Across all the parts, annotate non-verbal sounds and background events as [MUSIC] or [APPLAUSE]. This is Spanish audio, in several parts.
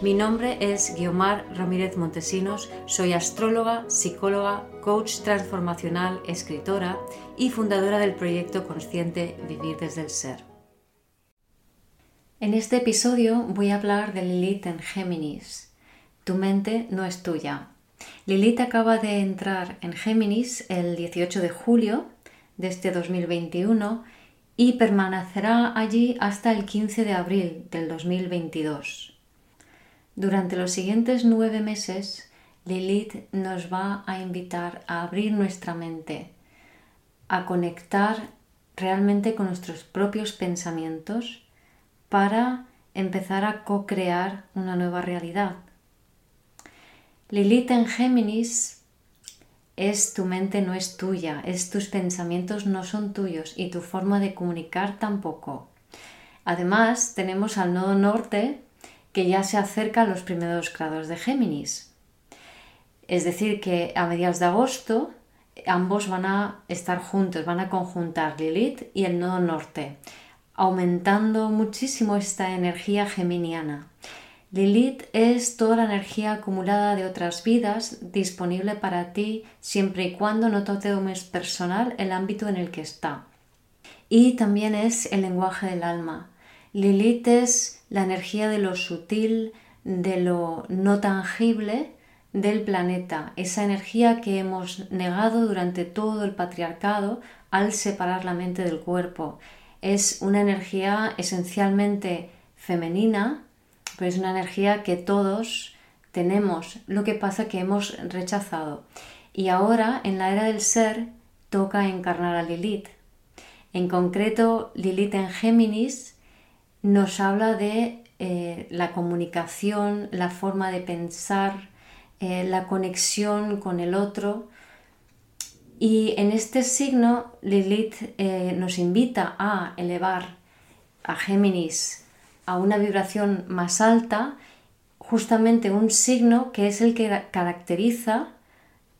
Mi nombre es Guiomar Ramírez Montesinos, soy astróloga, psicóloga, coach transformacional, escritora y fundadora del proyecto consciente Vivir desde el Ser. En este episodio voy a hablar de Lilith en Géminis. Tu mente no es tuya. Lilith acaba de entrar en Géminis el 18 de julio de este 2021 y permanecerá allí hasta el 15 de abril del 2022. Durante los siguientes nueve meses, Lilith nos va a invitar a abrir nuestra mente, a conectar realmente con nuestros propios pensamientos para empezar a co-crear una nueva realidad. Lilith en Géminis es tu mente no es tuya, es tus pensamientos no son tuyos y tu forma de comunicar tampoco. Además, tenemos al nodo norte que ya se acerca a los primeros grados de Géminis. Es decir, que a mediados de agosto ambos van a estar juntos, van a conjuntar Lilith y el nodo norte, aumentando muchísimo esta energía geminiana. Lilith es toda la energía acumulada de otras vidas disponible para ti siempre y cuando no te tomes personal el ámbito en el que está. Y también es el lenguaje del alma. Lilith es la energía de lo sutil, de lo no tangible del planeta, esa energía que hemos negado durante todo el patriarcado al separar la mente del cuerpo. Es una energía esencialmente femenina, pero es una energía que todos tenemos, lo que pasa que hemos rechazado. Y ahora, en la era del ser, toca encarnar a Lilith. En concreto, Lilith en Géminis nos habla de eh, la comunicación, la forma de pensar, eh, la conexión con el otro. Y en este signo Lilith eh, nos invita a elevar a Géminis a una vibración más alta, justamente un signo que es el que caracteriza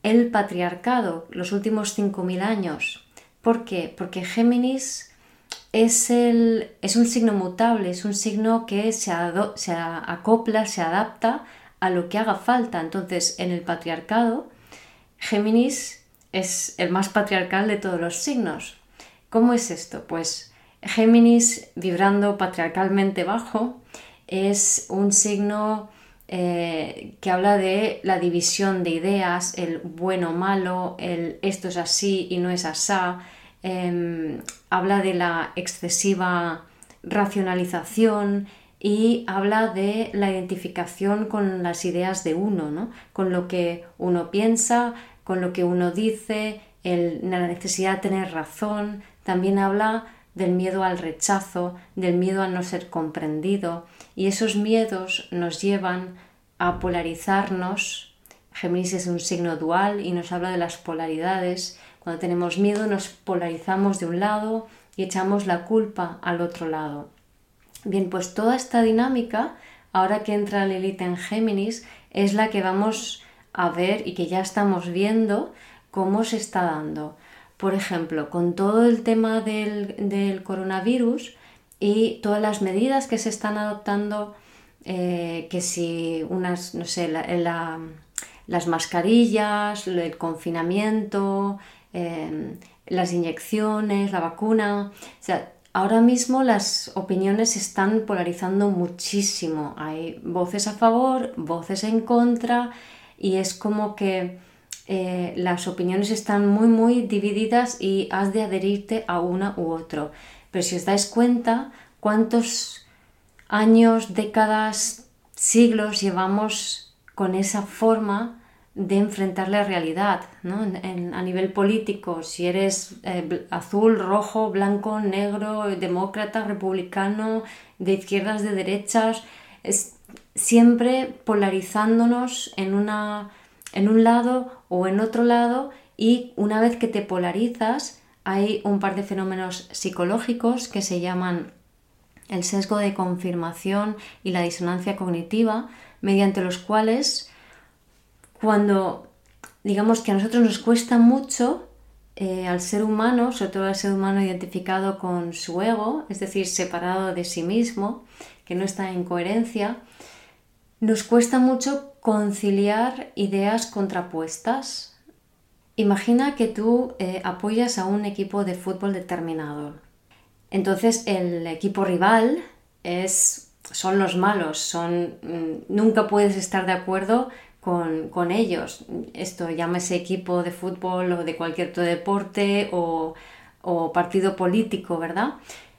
el patriarcado los últimos 5.000 años. ¿Por qué? Porque Géminis es, el, es un signo mutable, es un signo que se, se acopla, se adapta a lo que haga falta. Entonces, en el patriarcado, Géminis es el más patriarcal de todos los signos. ¿Cómo es esto? Pues Géminis vibrando patriarcalmente bajo es un signo eh, que habla de la división de ideas, el bueno malo, el esto es así y no es asá, Em, habla de la excesiva racionalización y habla de la identificación con las ideas de uno, con lo que uno piensa, con lo que uno dice, la necesidad de tener razón, también habla del miedo al rechazo, del miedo a no ser comprendido. Y esos miedos nos llevan a polarizarnos. Géminis es un signo dual y nos habla de las polaridades cuando tenemos miedo nos polarizamos de un lado y echamos la culpa al otro lado. Bien, pues toda esta dinámica, ahora que entra Lilith en Géminis, es la que vamos a ver y que ya estamos viendo cómo se está dando. Por ejemplo, con todo el tema del, coronavirus y todas las medidas que se están adoptando, eh, que si unas, no sé, las mascarillas, el confinamiento, Em, las inyecciones, la vacuna. O sea, ahora mismo las opiniones se están polarizando muchísimo. Hay voces a favor, voces en contra y es como que eh, las opiniones están muy muy divididas y has de adherirte a una u otro. Pero si os dais cuenta cuántos años, décadas, siglos llevamos con esa forma de enfrentar la realidad a nivel político, si eres eh, azul, rojo, blanco, negro, demócrata, republicano, de izquierdas, de derechas, siempre polarizándonos en, una, en un lado o en otro lado y una vez que te polarizas hay un par de fenómenos psicológicos que se llaman el sesgo de confirmación y la disonancia cognitiva, mediante los cuales cuando digamos que a nosotros nos cuesta mucho eh, al ser humano, sobre todo al ser humano identificado con su ego, es decir, separado de sí mismo, que no está en coherencia, nos cuesta mucho conciliar ideas contrapuestas. Imagina que tú eh, apoyas a un equipo de fútbol determinado. Entonces el equipo rival es, son los malos, son, mm, nunca puedes estar de acuerdo con, ellos. Esto llámese equipo de fútbol o de cualquier otro deporte o, partido político, ¿verdad?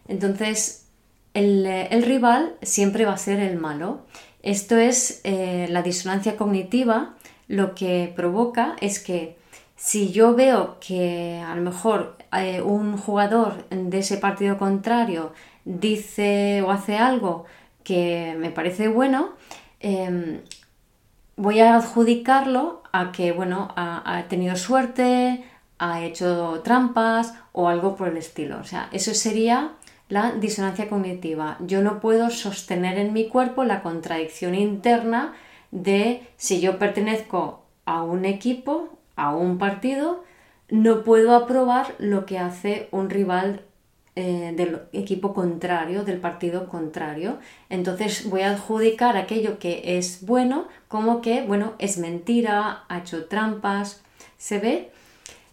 Entonces el, el rival siempre va a ser el malo esto es eh, la disonancia cognitiva, lo que provoca es que si yo veo que a lo mejor eh, un jugador de ese partido contrario dice o hace algo que me parece bueno, em, voy a adjudicarlo a que, bueno, ha, tenido suerte, ha hecho trampas o algo por el estilo. O sea, eso sería la disonancia cognitiva. Yo no puedo sostener en mi cuerpo la contradicción interna de si yo pertenezco a un equipo, a un partido, no puedo aprobar lo que hace un rival eh, del equipo contrario, del partido contrario. Entonces voy a adjudicar aquello que es bueno como que, bueno, es mentira, ha hecho trampas. ¿Se ve?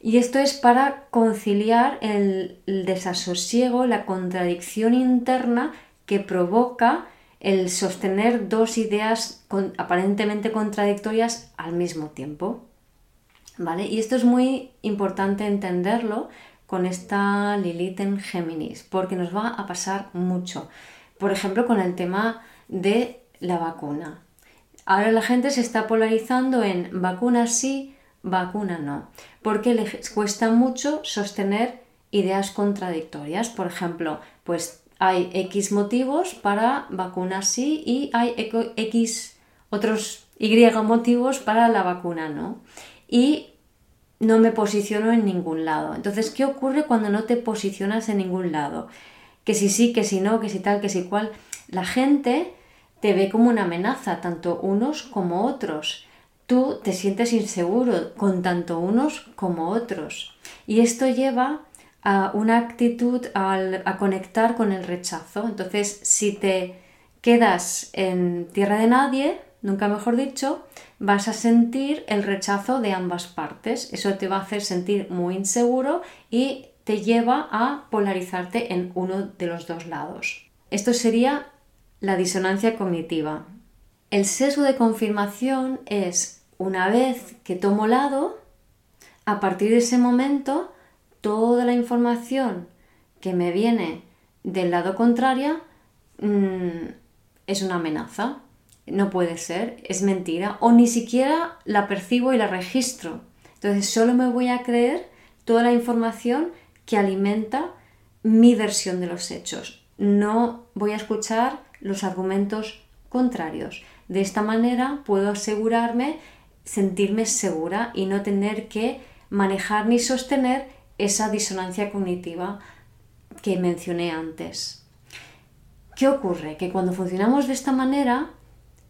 Y esto es para conciliar el, desasosiego, la contradicción interna que provoca el sostener dos ideas aparentemente contradictorias al mismo tiempo. ¿Vale? Y esto es muy importante entenderlo con esta Lilith en Géminis, porque nos va a pasar mucho. Por ejemplo, con el tema de la vacuna. Ahora la gente se está polarizando en vacuna sí, vacuna no, porque les cuesta mucho sostener ideas contradictorias. Por ejemplo, pues hay X motivos para vacuna sí y hay X otros Y motivos para la vacuna no. Y no me posiciono en ningún lado. Entonces, ¿qué ocurre cuando no te posicionas en ningún lado? Que si sí, que si no, que si tal, que si cual. La gente te ve como una amenaza, tanto unos como otros tú te sientes inseguro con tanto unos como otros. Y esto lleva a una actitud a conectar con el rechazo. Entonces, si te quedas en tierra de nadie, nunca mejor dicho, vas a sentir el rechazo de ambas partes. Eso te va a hacer sentir muy inseguro y te lleva a polarizarte en uno de los dos lados. Esto sería la disonancia cognitiva. El sesgo de confirmación es una vez que tomo lado, a partir de ese momento, toda la información que me viene del lado contrario mm, es una amenaza. No puede ser, es mentira, o ni siquiera la percibo y la registro. Entonces solo me voy a creer toda la información que alimenta mi versión de los hechos. No voy a escuchar los argumentos contrarios. De esta manera puedo asegurarme sentirme segura y no tener que manejar ni sostener esa disonancia cognitiva que mencioné antes. ¿Qué ocurre? Que cuando funcionamos de esta manera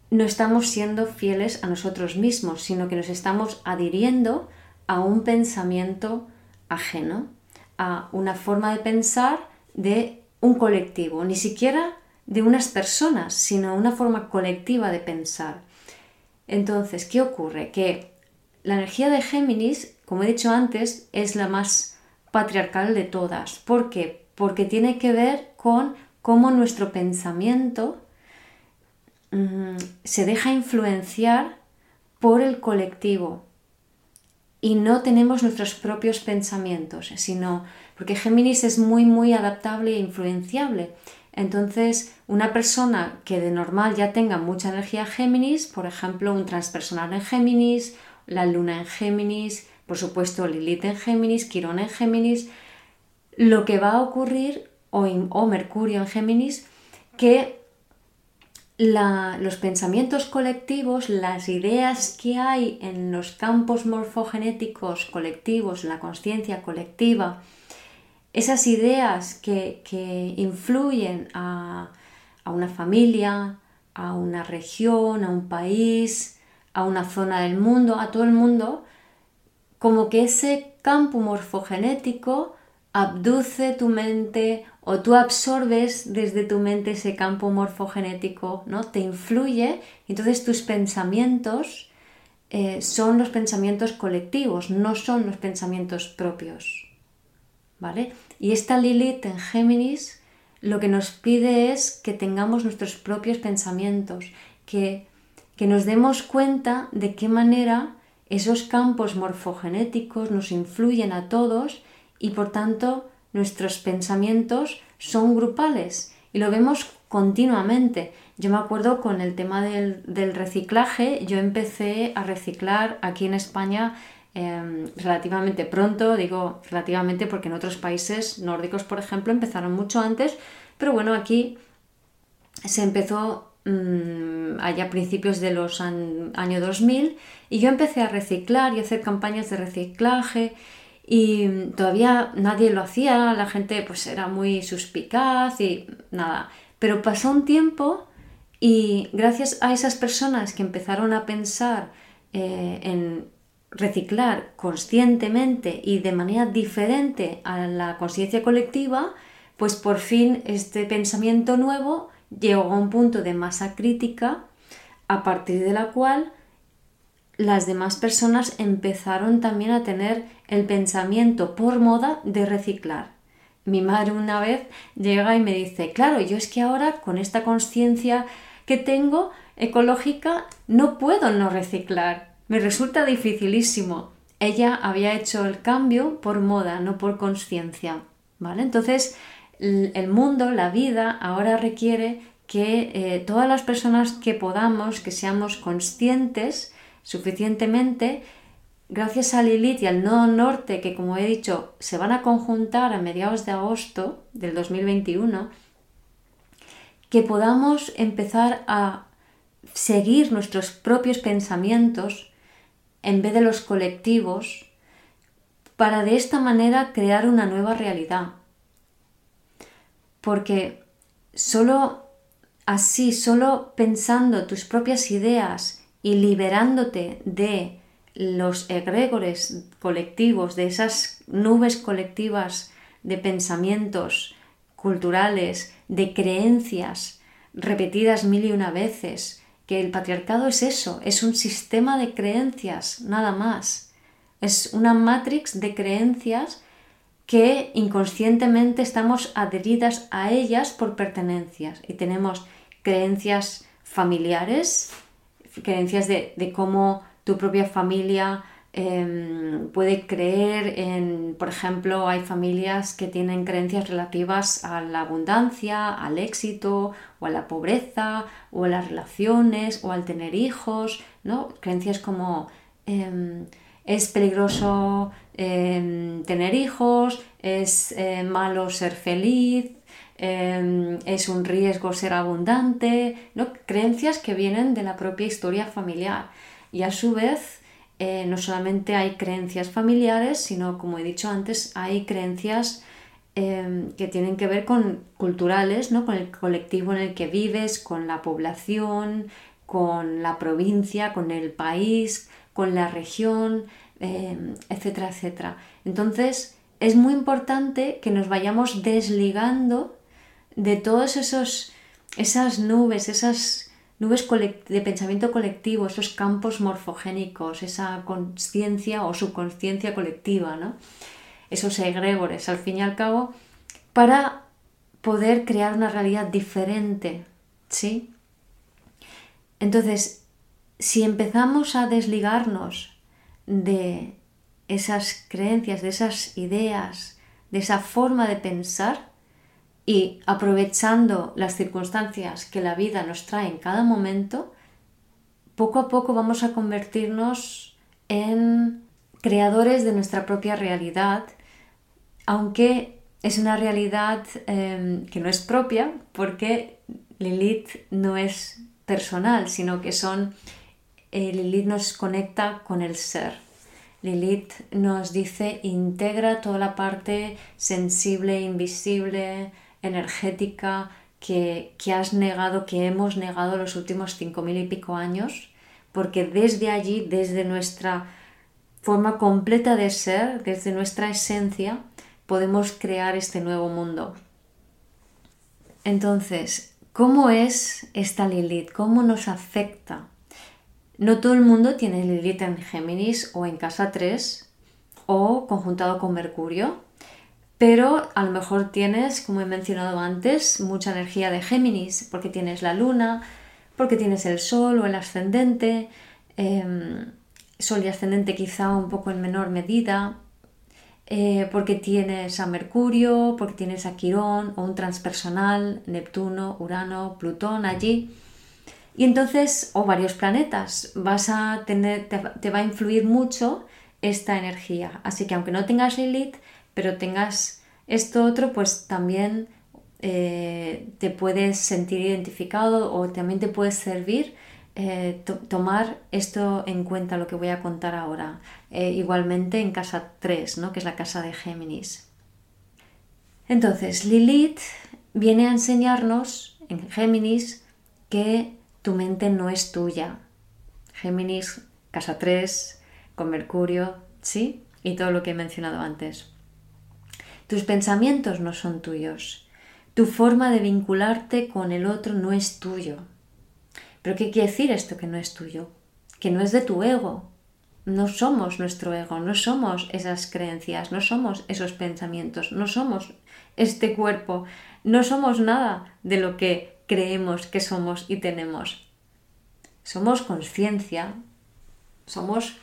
no estamos siendo fieles a nosotros mismos, sino que nos estamos adhiriendo a un pensamiento ajeno, a una forma de pensar de un colectivo, ni siquiera de unas personas, sino una forma colectiva de pensar. Entonces, ¿qué ocurre? Que la energía de Géminis, como he dicho antes, es la más patriarcal de todas. ¿Por qué? Porque tiene que ver con cómo nuestro pensamiento se deja influenciar por el colectivo y no tenemos nuestros propios pensamientos, sino porque Géminis es muy, muy adaptable e influenciable. Entonces, una persona que de normal ya tenga mucha energía Géminis, por ejemplo, un transpersonal en Géminis, la luna en Géminis, por supuesto Lilith en Géminis, Quirón en Géminis, lo que va a ocurrir, o, o Mercurio en Géminis, que los pensamientos colectivos, las ideas que hay en los campos morfogenéticos colectivos, la conciencia colectiva, esas ideas que, influyen a, a, una familia, a una región, a un país, a una zona del mundo, a todo el mundo, como que ese campo morfogenético abduce tu mente o tú absorbes desde tu mente ese campo morfogenético, ¿no? Te influye, entonces tus pensamientos eh, son los pensamientos colectivos, no son los pensamientos propios, ¿vale? Y esta Lilith en Géminis lo que nos pide es que tengamos nuestros propios pensamientos, que, que nos demos cuenta de qué manera esos campos morfogenéticos nos influyen a todos y por tanto nuestros pensamientos son grupales y lo vemos continuamente. Yo me acuerdo con el tema del, reciclaje, yo empecé a reciclar aquí en España em, relativamente pronto, digo relativamente porque en otros países nórdicos, por ejemplo, empezaron mucho antes, pero bueno, aquí se empezó mm, allá a principios de los años 2000 y yo empecé a reciclar y a hacer campañas de reciclaje y todavía nadie lo hacía, la gente pues era muy suspicaz y nada. Pero pasó un tiempo y gracias a esas personas que empezaron a pensar eh, en reciclar conscientemente y de manera diferente a la conciencia colectiva, pues por fin este pensamiento nuevo llegó a un punto de masa crítica a partir de la cual las demás personas empezaron también a tener el pensamiento por moda de reciclar. Mi madre una vez llega y me dice, claro, yo es que ahora con esta conciencia que tengo ecológica no puedo no reciclar. Me resulta dificilísimo. Ella había hecho el cambio por moda, no por conciencia. ¿Vale? Entonces, el mundo, la vida, ahora requiere que eh, todas las personas que podamos, que seamos conscientes suficientemente, gracias a Lilith y al nodo norte, que como he dicho, se van a conjuntar a mediados de agosto del 2021, que podamos empezar a seguir nuestros propios pensamientos en vez de los colectivos, para de esta manera crear una nueva realidad. Porque solo así, solo pensando tus propias ideas y liberándote de los egregores colectivos, de esas nubes colectivas de pensamientos culturales, de creencias repetidas mil y una veces, que el patriarcado es eso, es un sistema de creencias, nada más. Es una matrix de creencias que inconscientemente estamos adheridas a ellas por pertenencias y tenemos creencias familiares, creencias de, cómo tu propia familia em, puede creer en, por ejemplo, hay familias que tienen creencias relativas a la abundancia, al éxito, o a la pobreza, o a las relaciones, o al tener hijos, ¿no? Creencias como em, es peligroso em, tener hijos, es eh, malo ser feliz, Em, es un riesgo ser abundante, ¿no? creencias que vienen de la propia historia familiar. Y a su vez, eh, no solamente hay creencias familiares, sino, como he dicho antes, hay creencias em, que tienen que ver con culturales, ¿no? con el colectivo en el que vives, con la población, con la provincia, con el país, con la región, em, etcétera, etcétera. Entonces, es muy importante que nos vayamos desligando de todas esas nubes, esas nubes de pensamiento colectivo, esos campos morfogénicos, esa conciencia o subconsciencia colectiva, ¿no? esos egregores, al fin y al cabo, para poder crear una realidad diferente, ¿sí? Entonces, si empezamos a desligarnos de esas creencias, de esas ideas, de esa forma de pensar, y aprovechando las circunstancias que la vida nos trae en cada momento, poco a poco vamos a convertirnos en creadores de nuestra propia realidad, aunque es una realidad em, que no es propia porque Lilith no es personal, sino que son... Eh, Lilith nos conecta con el ser. Lilith nos dice integra toda la parte sensible, invisible, energética que, que has negado, que hemos negado los últimos cinco mil y pico años, porque desde allí, desde nuestra forma completa de ser, desde nuestra esencia, podemos crear este nuevo mundo. Entonces, ¿cómo es esta Lilith? ¿Cómo nos afecta? No todo el mundo tiene Lilith en Géminis o en casa 3 o conjuntado con Mercurio, pero a lo mejor tienes, como he mencionado antes, mucha energía de Géminis porque tienes la luna, porque tienes el sol o el ascendente, em, sol y ascendente quizá un poco en menor medida, eh, porque tienes a Mercurio, porque tienes a Quirón o un transpersonal, Neptuno, Urano, Plutón allí. Y entonces, o varios planetas, vas a tener, te, va a influir mucho esta energía. Así que aunque no tengas Lilith, pero tengas esto otro, pues también eh, te puedes sentir identificado o también te puede servir eh, tomar esto en cuenta, lo que voy a contar ahora. Eh, igualmente en casa 3, ¿no? que es la casa de Géminis. Entonces, Lilith viene a enseñarnos en Géminis que tu mente no es tuya. Géminis, casa 3, con Mercurio, ¿sí? Y todo lo que he mencionado antes. Tus pensamientos no son tuyos. Tu forma de vincularte con el otro no es tuyo. ¿Pero qué quiere decir esto que no es tuyo? Que no es de tu ego. No somos nuestro ego, no somos esas creencias, no somos esos pensamientos, no somos este cuerpo, no somos nada de lo que creemos que somos y tenemos. Somos conciencia, somos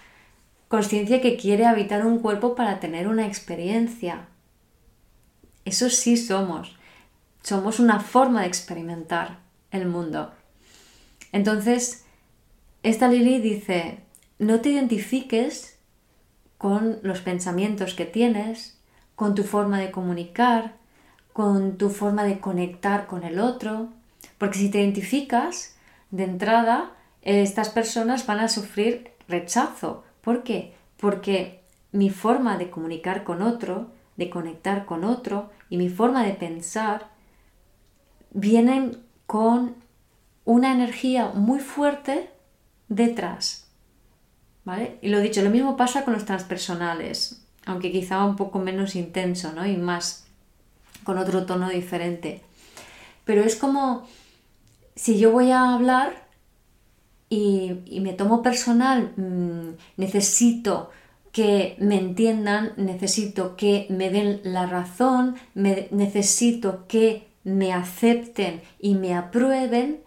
conciencia que quiere habitar un cuerpo para tener una experiencia. Eso sí somos. Somos una forma de experimentar el mundo. Entonces, esta Lili dice, no te identifiques con los pensamientos que tienes, con tu forma de comunicar, con tu forma de conectar con el otro, porque si te identificas, de entrada, estas personas van a sufrir rechazo. ¿Por qué? Porque mi forma de comunicar con otro, de conectar con otro y mi forma de pensar vienen con una energía muy fuerte detrás. ¿Vale? Y lo dicho, lo mismo pasa con los transpersonales, aunque quizá un poco menos intenso, ¿no? Y más con otro tono diferente. Pero es como si yo voy a hablar y, me tomo personal, mm, necesito que me entiendan, necesito que me den la razón, necesito que me acepten y me aprueben,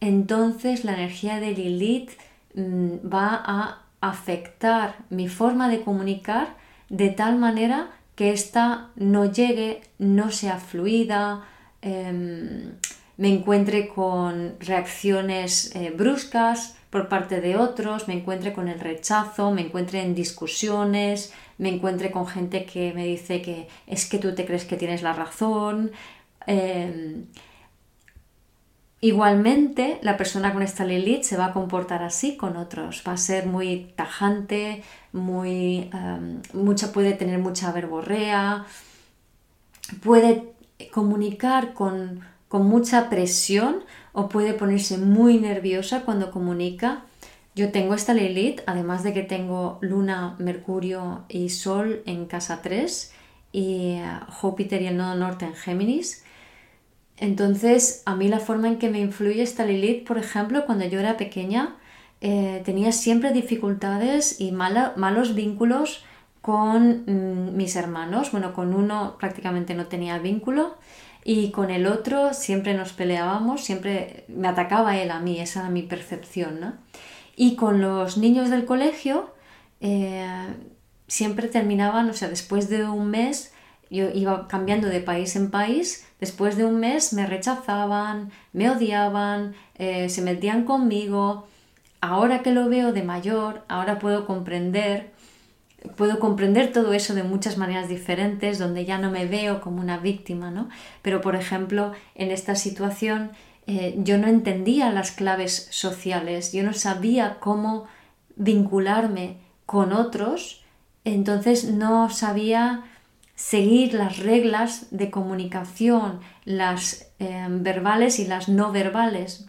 entonces la energía de Lilith mm, va a afectar mi forma de comunicar de tal manera que ésta no llegue, no sea fluida, em, me encuentre con reacciones eh, bruscas por parte de otros, me encuentre con el rechazo, me encuentre en discusiones, me encuentre con gente que me dice que es que tú te crees que tienes la razón. Em, Igualmente, la persona con esta Lilith se va a comportar así con otros, va a ser muy tajante, muy, em, mucha, puede tener mucha verborrea, puede comunicar con, con mucha presión o puede ponerse muy nerviosa cuando comunica. Yo tengo esta Lilith, además de que tengo Luna, Mercurio y Sol en casa 3 y eh, Júpiter y el nodo norte en Géminis. Entonces, a mí la forma en que me influye esta Lilith, por ejemplo, cuando yo era pequeña, eh, tenía siempre dificultades y malos vínculos con mm, mis hermanos. Bueno, con uno prácticamente no tenía vínculo y con el otro siempre nos peleábamos, siempre me atacaba él a mí, esa era mi percepción. ¿no? Y con los niños del colegio eh, siempre terminaban, o sea, después de un mes yo iba cambiando de país en país, después de un mes me rechazaban, me odiaban, eh, se metían conmigo. Ahora que lo veo de mayor, ahora puedo comprender, puedo comprender todo eso de muchas maneras diferentes, donde ya no me veo como una víctima, ¿no? Pero por ejemplo, en esta situación eh, yo no entendía las claves sociales, yo no sabía cómo vincularme con otros, entonces no sabía seguir las reglas de comunicación, las eh, verbales y las no verbales.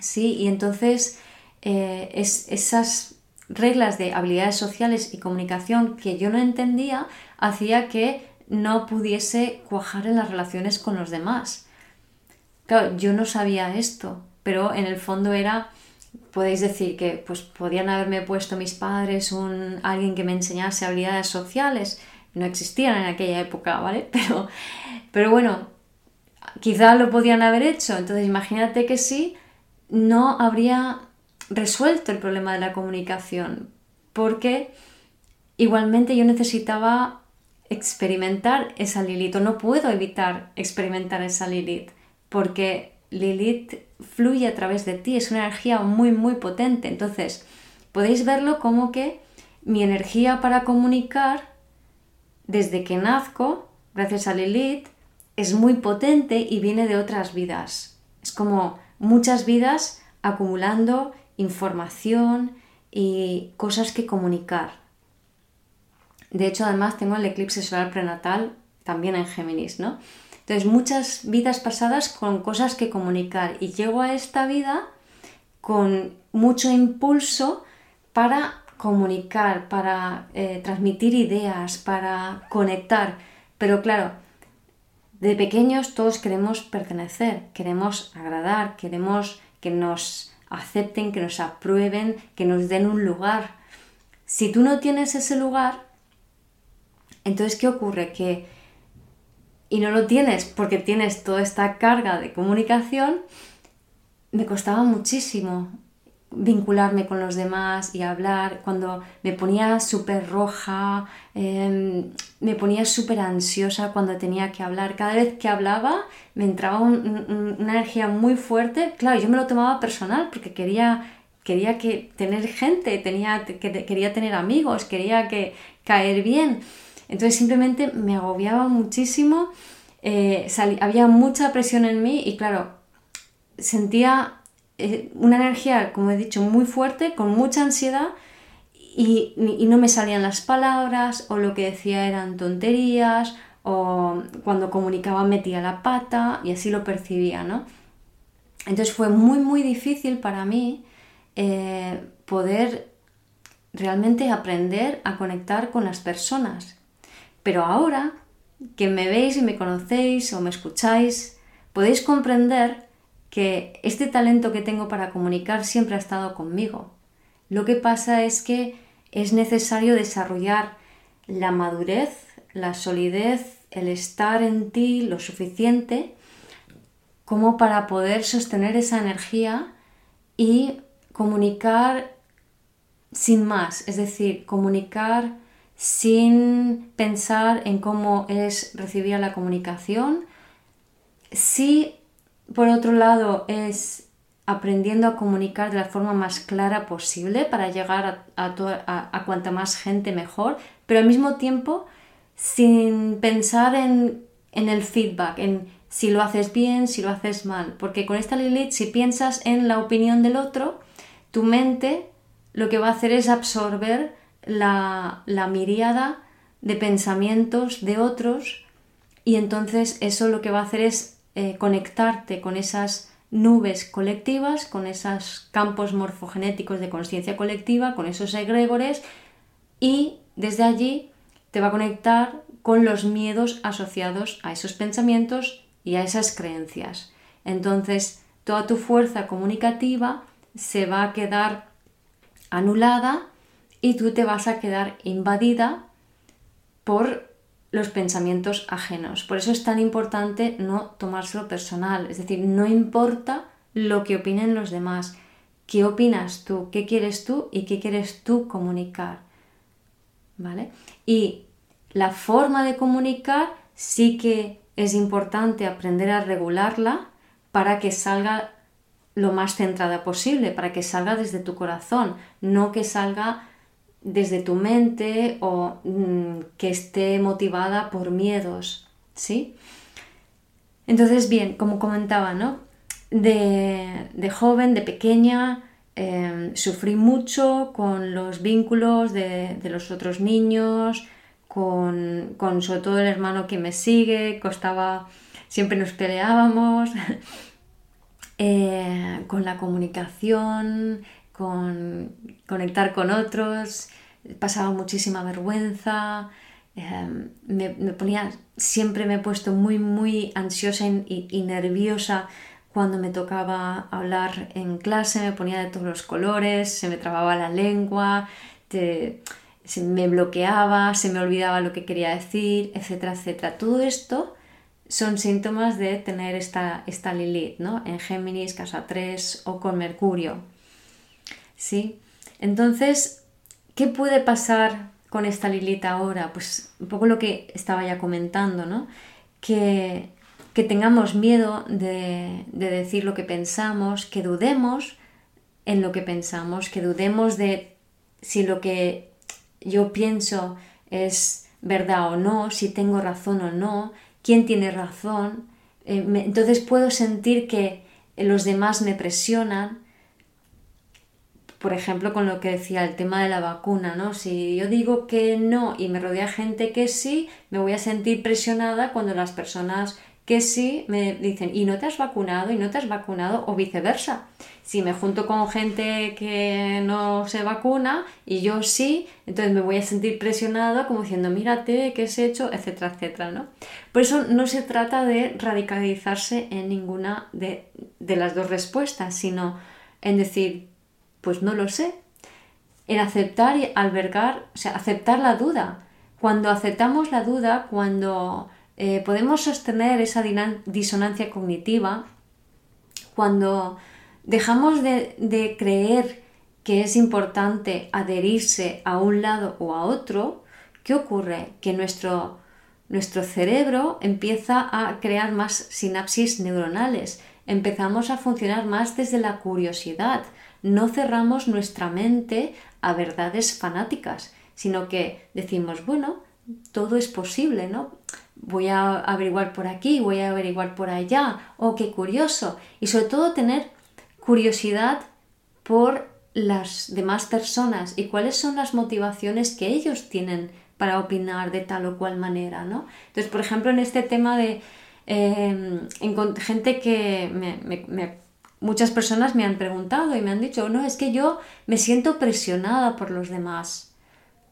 Sí, y entonces eh, es, esas reglas de habilidades sociales y comunicación que yo no entendía hacía que no pudiese cuajar en las relaciones con los demás. Claro, yo no sabía esto, pero en el fondo era, podéis decir que pues podían haberme puesto mis padres un alguien que me enseñase habilidades sociales, no existían en aquella época, ¿vale? [LAUGHS] Pero, pero bueno, quizá lo podían haber hecho, entonces imagínate que sí, no habría resuelto el problema de la comunicación, porque igualmente yo necesitaba experimentar esa Lilith, o no puedo evitar experimentar esa Lilith, porque Lilith fluye a través de ti, es una energía muy, muy potente. Entonces, podéis verlo como que mi energía para comunicar, desde que nazco, gracias a Lilith, es muy potente y viene de otras vidas. Es como muchas vidas acumulando información y cosas que comunicar. De hecho, además tengo el eclipse solar prenatal también en Géminis, ¿no? Entonces, muchas vidas pasadas con cosas que comunicar y llego a esta vida con mucho impulso para comunicar, para eh, transmitir ideas, para conectar. Pero claro, de pequeños todos queremos pertenecer, queremos agradar, queremos que nos acepten, que nos aprueben, que nos den un lugar. Si tú no tienes ese lugar, entonces ¿qué ocurre? Que y no lo tienes porque tienes toda esta carga de comunicación, me costaba muchísimo vincularme con los demás y hablar. Cuando me ponía súper roja, em, me ponía súper ansiosa cuando tenía que hablar. Cada vez que hablaba me entraba una energía muy fuerte. Claro, yo me lo tomaba personal porque quería, quería que tener gente, tenía, que, quería tener amigos, quería que caer bien. Entonces simplemente me agobiaba muchísimo, eh, había mucha presión en mí y claro, sentía una energía, como he dicho, muy fuerte, con mucha ansiedad y, no me salían las palabras o lo que decía eran tonterías o cuando comunicaba metía la pata y así lo percibía, ¿no? Entonces fue muy muy difícil para mí eh, poder realmente aprender a conectar con las personas. Pero ahora que me veis y me conocéis o me escucháis, podéis comprender que este talento que tengo para comunicar siempre ha estado conmigo. Lo que pasa es que es necesario desarrollar la madurez, la solidez, el estar en ti lo suficiente como para poder sostener esa energía y comunicar sin más, es decir, comunicar sin pensar en cómo es recibir la comunicación, sí por otro lado, es aprendiendo a comunicar de la forma más clara posible para llegar a, cuanta más gente mejor, pero al mismo tiempo sin pensar en, en, el feedback, en si lo haces bien, si lo haces mal, porque con esta Lilith, si piensas en la opinión del otro, tu mente lo que va a hacer es absorber la, la miríada de pensamientos de otros y entonces eso lo que va a hacer es eh, conectarte con esas nubes colectivas, con esos campos morfogenéticos de conciencia colectiva, con esos egregores y desde allí te va a conectar con los miedos asociados a esos pensamientos y a esas creencias. Entonces, toda tu fuerza comunicativa se va a quedar anulada y tú te vas a quedar invadida por los pensamientos ajenos. Por eso es tan importante no tomárselo personal, es decir, no importa lo que opinen los demás, qué opinas tú, qué quieres tú y qué quieres tú comunicar. ¿Vale? Y la forma de comunicar sí que es importante aprender a regularla para que salga lo más centrada posible, para que salga desde tu corazón, no que salga desde tu mente o mm, que esté motivada por miedos, ¿sí? Entonces, bien, como comentaba, ¿no? de, joven, de pequeña, em, sufrí mucho con los vínculos de, los otros niños, con, con, sobre todo el hermano que me sigue, costaba, siempre nos peleábamos, [LAUGHS] eh, con la comunicación, con conectar con otros, pasaba muchísima vergüenza, em, me, ponía, siempre me he puesto muy, muy ansiosa y, nerviosa cuando me tocaba hablar en clase, me ponía de todos los colores, se me trababa la lengua, se me bloqueaba, se me olvidaba lo que quería decir, etcétera, etcétera. Todo esto son síntomas de tener esta, esta Lilith, ¿no? En Géminis, casa 3 o con Mercurio. ¿Sí? Entonces, ¿qué puede pasar con esta Lilith ahora? Pues un poco lo que estaba ya comentando, ¿no? Que que tengamos miedo de, decir lo que pensamos, que dudemos en lo que pensamos, que dudemos de si lo que yo pienso es verdad o no, si tengo razón o no, quién tiene razón. Eh, entonces puedo sentir que los demás me presionan. Por ejemplo, con lo que decía el tema de la vacuna, ¿no? Si yo digo que no y me rodea gente que sí, me voy a sentir presionada cuando las personas que si me dicen, ¿y no te has vacunado? ¿Y no te has vacunado? O viceversa. Si me junto con gente que no se vacuna y yo sí, entonces me voy a sentir presionado como diciendo, mírate, ¿qué has hecho? etcétera, etcétera, ¿no? Por eso no se trata de radicalizarse en ninguna de, de las dos respuestas, sino en decir, pues no lo sé. En aceptar y albergar, o sea, aceptar la duda. Cuando aceptamos la duda, cuando eh, podemos sostener esa disonancia cognitiva cuando dejamos de, creer que es importante adherirse a un lado o a otro, ¿qué ocurre? Que nuestro, nuestro cerebro empieza a crear más sinapsis neuronales, empezamos a funcionar más desde la curiosidad, no cerramos nuestra mente a verdades fanáticas, sino que decimos, bueno, todo es posible, ¿no? voy a averiguar por aquí, voy a averiguar por allá, oh, qué curioso. Y sobre todo tener curiosidad por las demás personas y cuáles son las motivaciones que ellos tienen para opinar de tal o cual manera, ¿no? Entonces, por ejemplo, en este tema de em, gente que muchas personas me han preguntado y me han dicho, no, es que yo me siento presionada por los demás.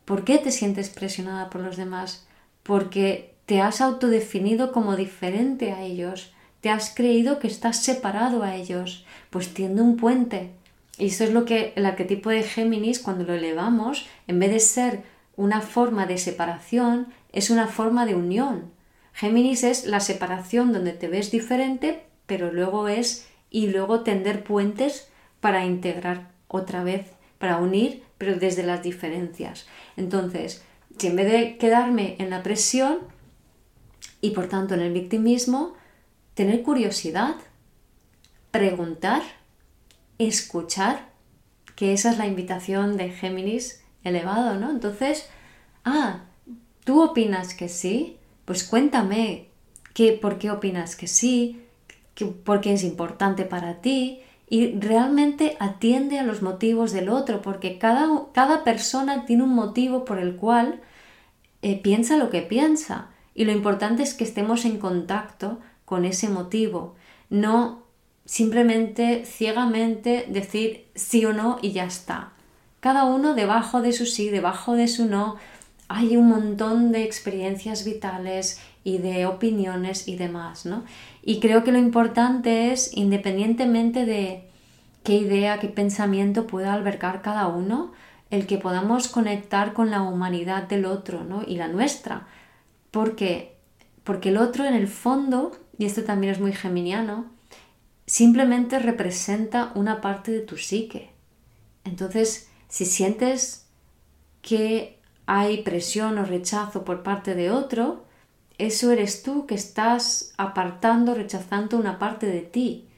¿Por qué te sientes presionada por los demás? Porque te has autodefinido como diferente a ellos, te has creído que estás separado a ellos, pues tiende un puente. Y eso es lo que el arquetipo de Géminis, cuando lo elevamos, en vez de ser una forma de separación, es una forma de unión. Géminis es la separación donde te ves diferente, pero luego es y luego tender puentes para integrar otra vez, para unir, pero desde las diferencias. Entonces, si en vez de quedarme en la presión, y por tanto en el victimismo, tener curiosidad, preguntar, escuchar, que esa es la invitación de Géminis elevado, ¿no? Entonces, ah, ¿tú opinas que sí? Pues cuéntame qué, por qué opinas que sí, por qué es importante para ti y realmente atiende a los motivos del otro, porque cada, cada persona tiene un motivo por el cual eh, piensa lo que piensa. Y lo importante es que estemos en contacto con ese motivo, no simplemente ciegamente decir sí o no y ya está. Cada uno debajo de su sí, debajo de su no, hay un montón de experiencias vitales y de opiniones y demás, ¿no? Y creo que lo importante es, independientemente de qué idea, qué pensamiento pueda albergar cada uno, el que podamos conectar con la humanidad del otro, ¿no? Y la nuestra, porque, porque el otro en el fondo, y esto también es muy geminiano, simplemente representa una parte de tu psique. Entonces, si sientes que hay presión o rechazo por parte de otro, eso eres tú que estás apartando, rechazando una parte de ti.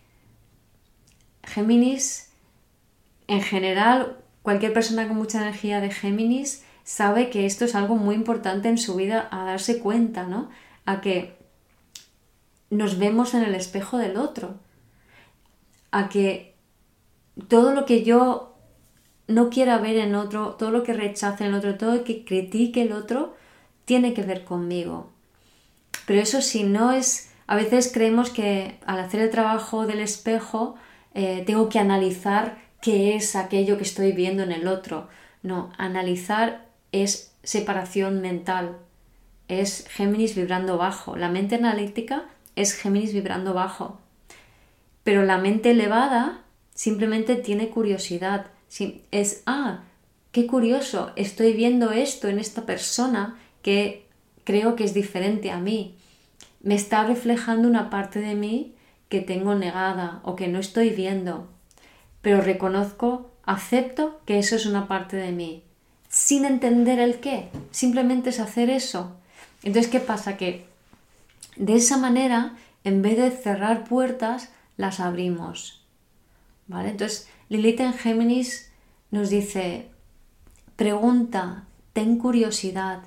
Géminis, en general, cualquier persona con mucha energía de Géminis sabe que esto es algo muy importante en su vida a darse cuenta, ¿no? A que nos vemos en el espejo del otro. a que todo lo que yo no quiera ver en otro, todo lo que rechace en el otro, todo lo que critique el otro, tiene que ver conmigo. Pero eso sí, no es... A veces creemos que al hacer el trabajo del espejo eh, tengo que analizar qué es aquello que estoy viendo en el otro. No, analizar es separación mental, es Géminis vibrando bajo. La mente analítica es Géminis vibrando bajo. Pero la mente elevada simplemente tiene curiosidad. Es, ah, qué curioso, estoy viendo esto en esta persona que creo que es diferente a mí. Me está reflejando una parte de mí que tengo negada o que no estoy viendo. Pero reconozco, acepto que eso es una parte de mí. Sin entender el qué. Simplemente es hacer eso. Entonces, ¿qué pasa? Que de esa manera, en vez de cerrar puertas, las abrimos. ¿Vale? Entonces, Lilith en Géminis nos dice, pregunta, ten curiosidad,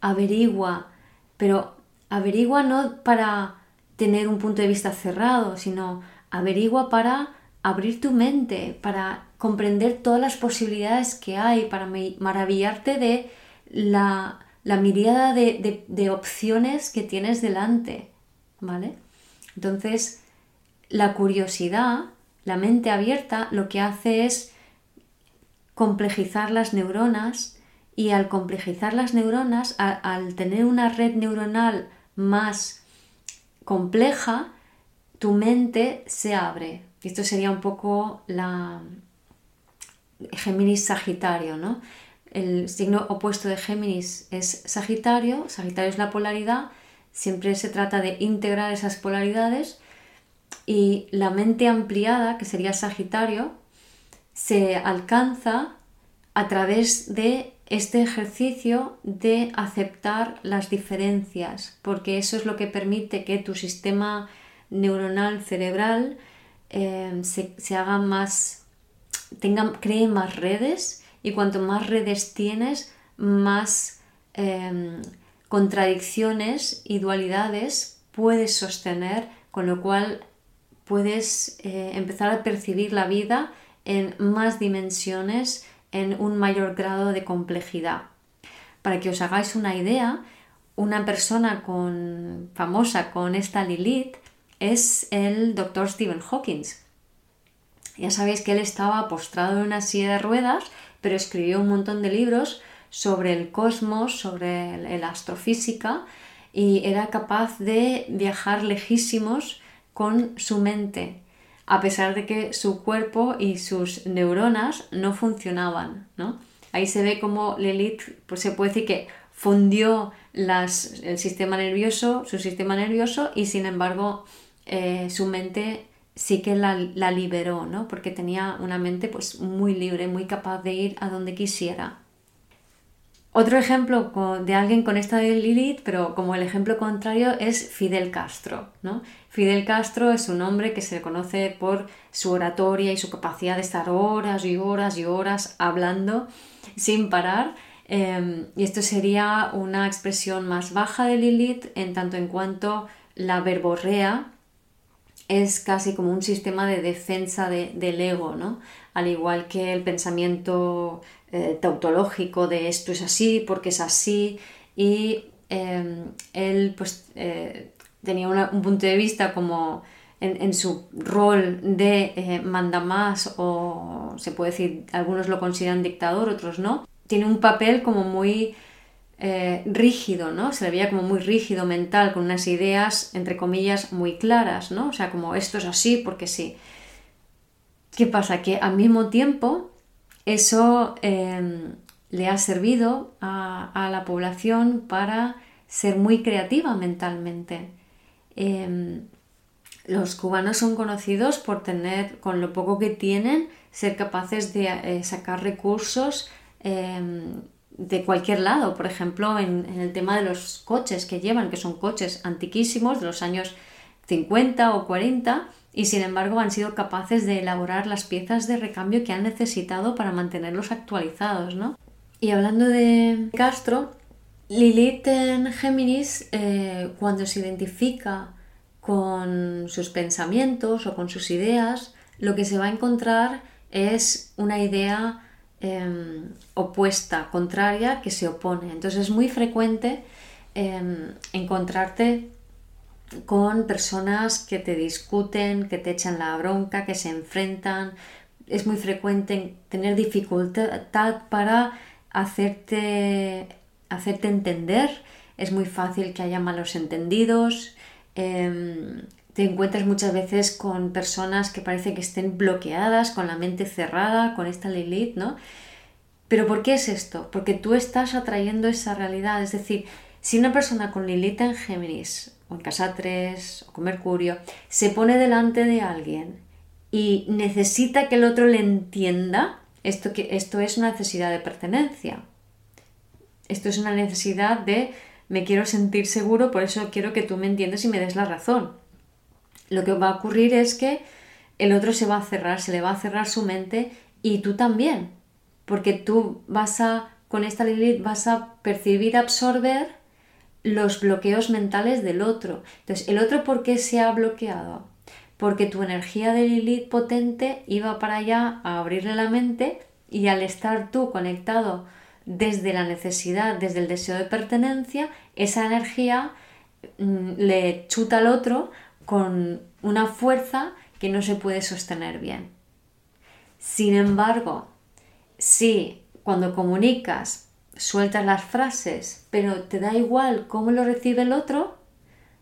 averigua, pero averigua no para tener un punto de vista cerrado, sino averigua para abrir tu mente, para comprender todas las posibilidades que hay, para maravillarte de la, la mirada de, de opciones que tienes delante, ¿vale? Entonces, la curiosidad, la mente abierta, lo que hace es complejizar las neuronas y al complejizar las neuronas, al tener una red neuronal más compleja, tu mente se abre. Esto sería un poco la Géminis Sagitario, ¿no? El signo opuesto de Géminis es Sagitario, Sagitario es la polaridad, siempre se trata de integrar esas polaridades y la mente ampliada, que sería Sagitario, se alcanza a través de este ejercicio de aceptar las diferencias, porque eso es lo que permite que tu sistema neuronal cerebral eh, se, haga más, tenga, cree más redes y cuanto más redes tienes, más em, contradicciones y dualidades puedes sostener, con lo cual puedes eh, empezar a percibir la vida en más dimensiones, en un mayor grado de complejidad. Para que os hagáis una idea, una persona con, famosa con esta Lilith es el doctor Stephen Hawking. Ya sabéis que él estaba postrado en una silla de ruedas, pero escribió un montón de libros sobre el cosmos, sobre la astrofísica, y era capaz de viajar lejísimos con su mente, a pesar de que su cuerpo y sus neuronas no funcionaban, ¿no? Ahí se ve como Lilith, pues se puede decir que fundió las, el sistema nervioso, su sistema nervioso, y sin embargo eh, su mente sí que la, la, liberó, ¿no? Porque tenía una mente pues muy libre, muy capaz de ir a donde quisiera. Otro ejemplo de alguien con esta de Lilith, pero como el ejemplo contrario, es Fidel Castro. ¿no? Fidel Castro es un hombre que se conoce por su oratoria y su capacidad de estar horas y horas y horas hablando sin parar. Em, y esto sería una expresión más baja de Lilith en tanto en cuanto la verborrea es casi como un sistema de defensa del ego, ¿no? Al igual que el pensamiento eh, tautológico de esto es así porque es así y em, él pues eh, tenía un punto de vista como en, su rol de eh, manda más o se puede decir, algunos lo consideran dictador, otros no, tiene un papel como muy rígido, ¿no? Se le veía como muy rígido mental, con unas ideas, entre comillas, muy claras, ¿no? O sea, como esto es así porque sí. ¿Qué pasa? Que al mismo tiempo eso em, le ha servido a, la población para ser muy creativa mentalmente. Em, los cubanos son conocidos por tener, con lo poco que tienen, ser capaces de eh, sacar recursos em, de cualquier lado. Por ejemplo, en, en, el tema de los coches que llevan, que son coches antiquísimos de los años 50 o 40, y sin embargo han sido capaces de elaborar las piezas de recambio que han necesitado para mantenerlos actualizados. ¿no? Y hablando de Castro, Lilith en Géminis, eh, cuando se identifica con sus pensamientos o con sus ideas, lo que se va a encontrar es una idea em, opuesta, contraria, que se opone. Entonces es muy frecuente em, encontrarte con personas que te discuten, que te echan la bronca, que se enfrentan. Es muy frecuente tener dificultad para hacerte, hacerte entender. Es muy fácil que haya malos entendidos. Em, te encuentras muchas veces con personas que parece que estén bloqueadas, con la mente cerrada, con esta Lilith, ¿no? Pero ¿por qué es esto? Porque tú estás atrayendo esa realidad. Es decir, si una persona con Lilith en Géminis, o en casa 3, o con Mercurio, se pone delante de alguien y necesita que el otro le entienda, esto, que, esto es una necesidad de pertenencia. Esto es una necesidad de me quiero sentir seguro, por eso quiero que tú me entiendas y me des la razón lo que va a ocurrir es que el otro se va a cerrar, se le va a cerrar su mente y tú también, porque tú vas a, con esta Lilith, vas a percibir, absorber los bloqueos mentales del otro. Entonces, ¿el otro por qué se ha bloqueado? Porque tu energía de Lilith potente iba para allá a abrirle la mente y al estar tú conectado desde la necesidad, desde el deseo de pertenencia, esa energía mm, le chuta al otro con una fuerza que no se puede sostener bien. Sin embargo, si cuando comunicas sueltas las frases, pero te da igual cómo lo recibe el otro,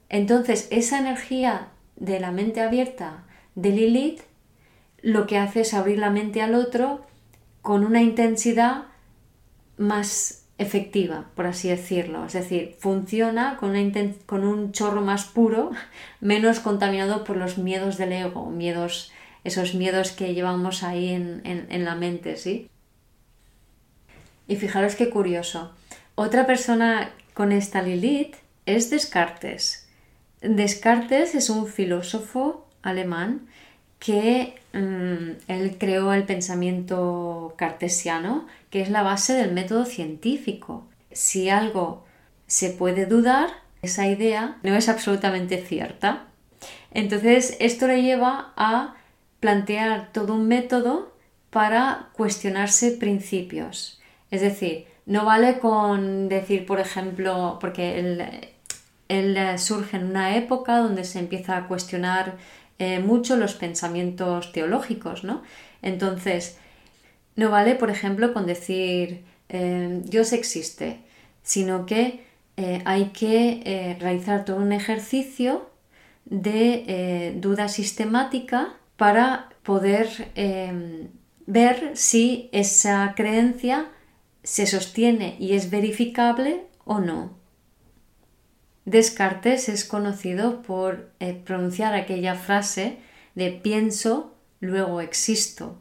entonces esa energía de la mente abierta de Lilith lo que hace es abrir la mente al otro con una intensidad más efectiva, por así decirlo. Es decir, funciona con, con, un chorro más puro, [LAUGHS] menos contaminado por los miedos del ego, miedos, esos miedos que llevamos ahí en, en la mente, ¿sí? Y fijaros qué curioso. Otra persona con esta Lilith es Descartes. Descartes es un filósofo alemán que mm, él creó el pensamiento cartesiano, que es la base del método científico. Si algo se puede dudar, esa idea no es absolutamente cierta. Entonces, esto le lleva a plantear todo un método para cuestionarse principios. Es decir, no vale con decir, por ejemplo, porque él, él surge en una época donde se empieza a cuestionar eh, mucho los pensamientos teológicos, ¿no? Entonces, no vale, por ejemplo, con decir eh, Dios existe, sino que eh, hay que realizar todo un ejercicio de duda sistemática para poder ver si esa creencia se sostiene y es verificable o no. Descartes es conocido por eh, pronunciar aquella frase de pienso, luego existo.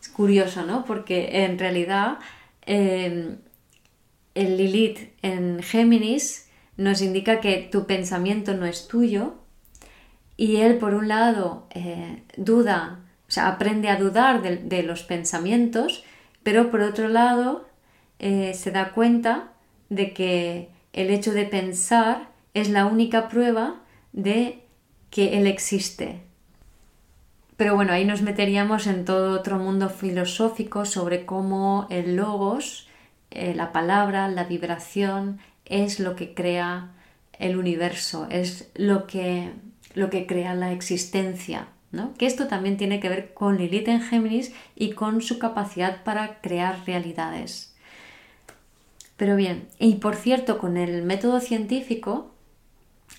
Es curioso, ¿no? Porque en realidad em, el Lilith en Géminis nos indica que tu pensamiento no es tuyo y él, por un lado, eh, duda, o sea, aprende a dudar de, los pensamientos, pero por otro lado, eh, se da cuenta de que el hecho de pensar es la única prueba de que Él existe. Pero bueno, ahí nos meteríamos en todo otro mundo filosófico sobre cómo el logos, eh, la palabra, la vibración, es lo que crea el universo, es lo que, lo que crea la existencia. ¿no? Que esto también tiene que ver con Lilith en Géminis y con su capacidad para crear realidades. Pero bien, y por cierto, con el método científico,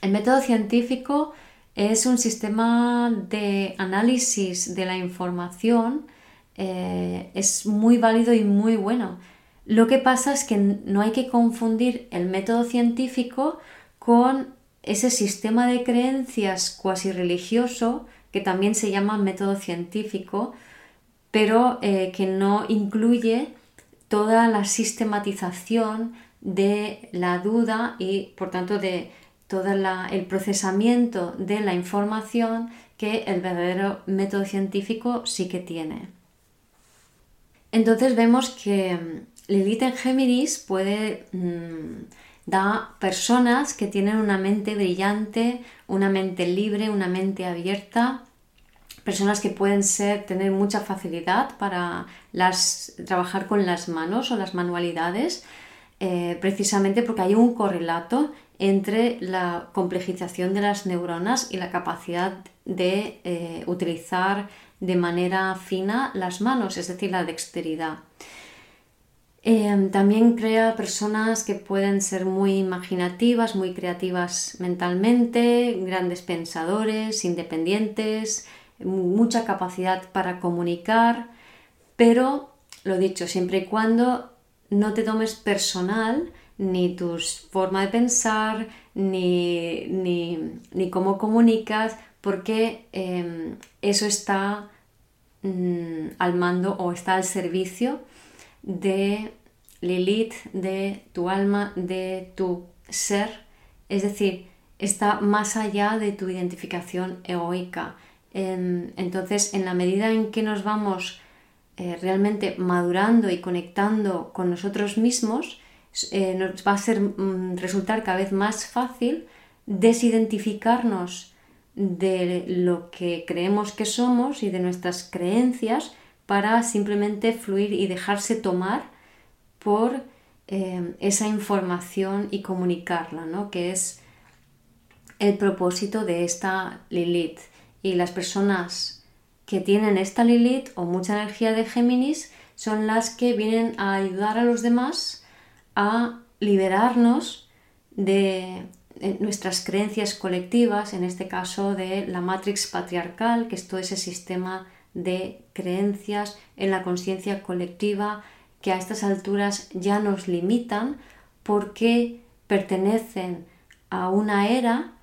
el método científico es un sistema de análisis de la información, eh, es muy válido y muy bueno. Lo que pasa es que no hay que confundir el método científico con ese sistema de creencias cuasi religioso que también se llama método científico, pero eh, que no incluye toda la sistematización de la duda y por tanto de todo el procesamiento de la información que el verdadero método científico sí que tiene. Entonces vemos que mm, Lilith en Géminis puede mm, da personas que tienen una mente brillante, una mente libre, una mente abierta, personas que pueden tener mucha facilidad para trabajar con las manos o las manualidades, eh, precisamente porque hay un correlato entre la complejización de las neuronas y la capacidad de eh, utilizar de manera fina las manos, es decir, la dexteridad. Em, también crea personas que pueden ser muy imaginativas, muy creativas mentalmente, grandes pensadores, independientes, mucha capacidad para comunicar, pero lo dicho, siempre y cuando no te tomes personal ni tu forma de pensar, ni, ni, cómo comunicas, porque em, eso está mm, al mando o está al servicio de Lilith, de tu alma, de tu ser, es decir, está más allá de tu identificación egoica. Entonces, en la medida en que nos vamos eh, realmente madurando y conectando con nosotros mismos, eh, nos va a ser, mm, resultar cada vez más fácil desidentificarnos de lo que creemos que somos y de nuestras creencias para simplemente fluir y dejarse tomar por eh, esa información y comunicarla, ¿no? que es el propósito de esta Lilith. Y las personas que tienen esta Lilith o mucha energía de Géminis son las que vienen a ayudar a los demás a liberarnos de nuestras creencias colectivas, en este caso de la matrix patriarcal, que es todo ese sistema de creencias en la conciencia colectiva que a estas alturas ya nos limitan porque pertenecen a una era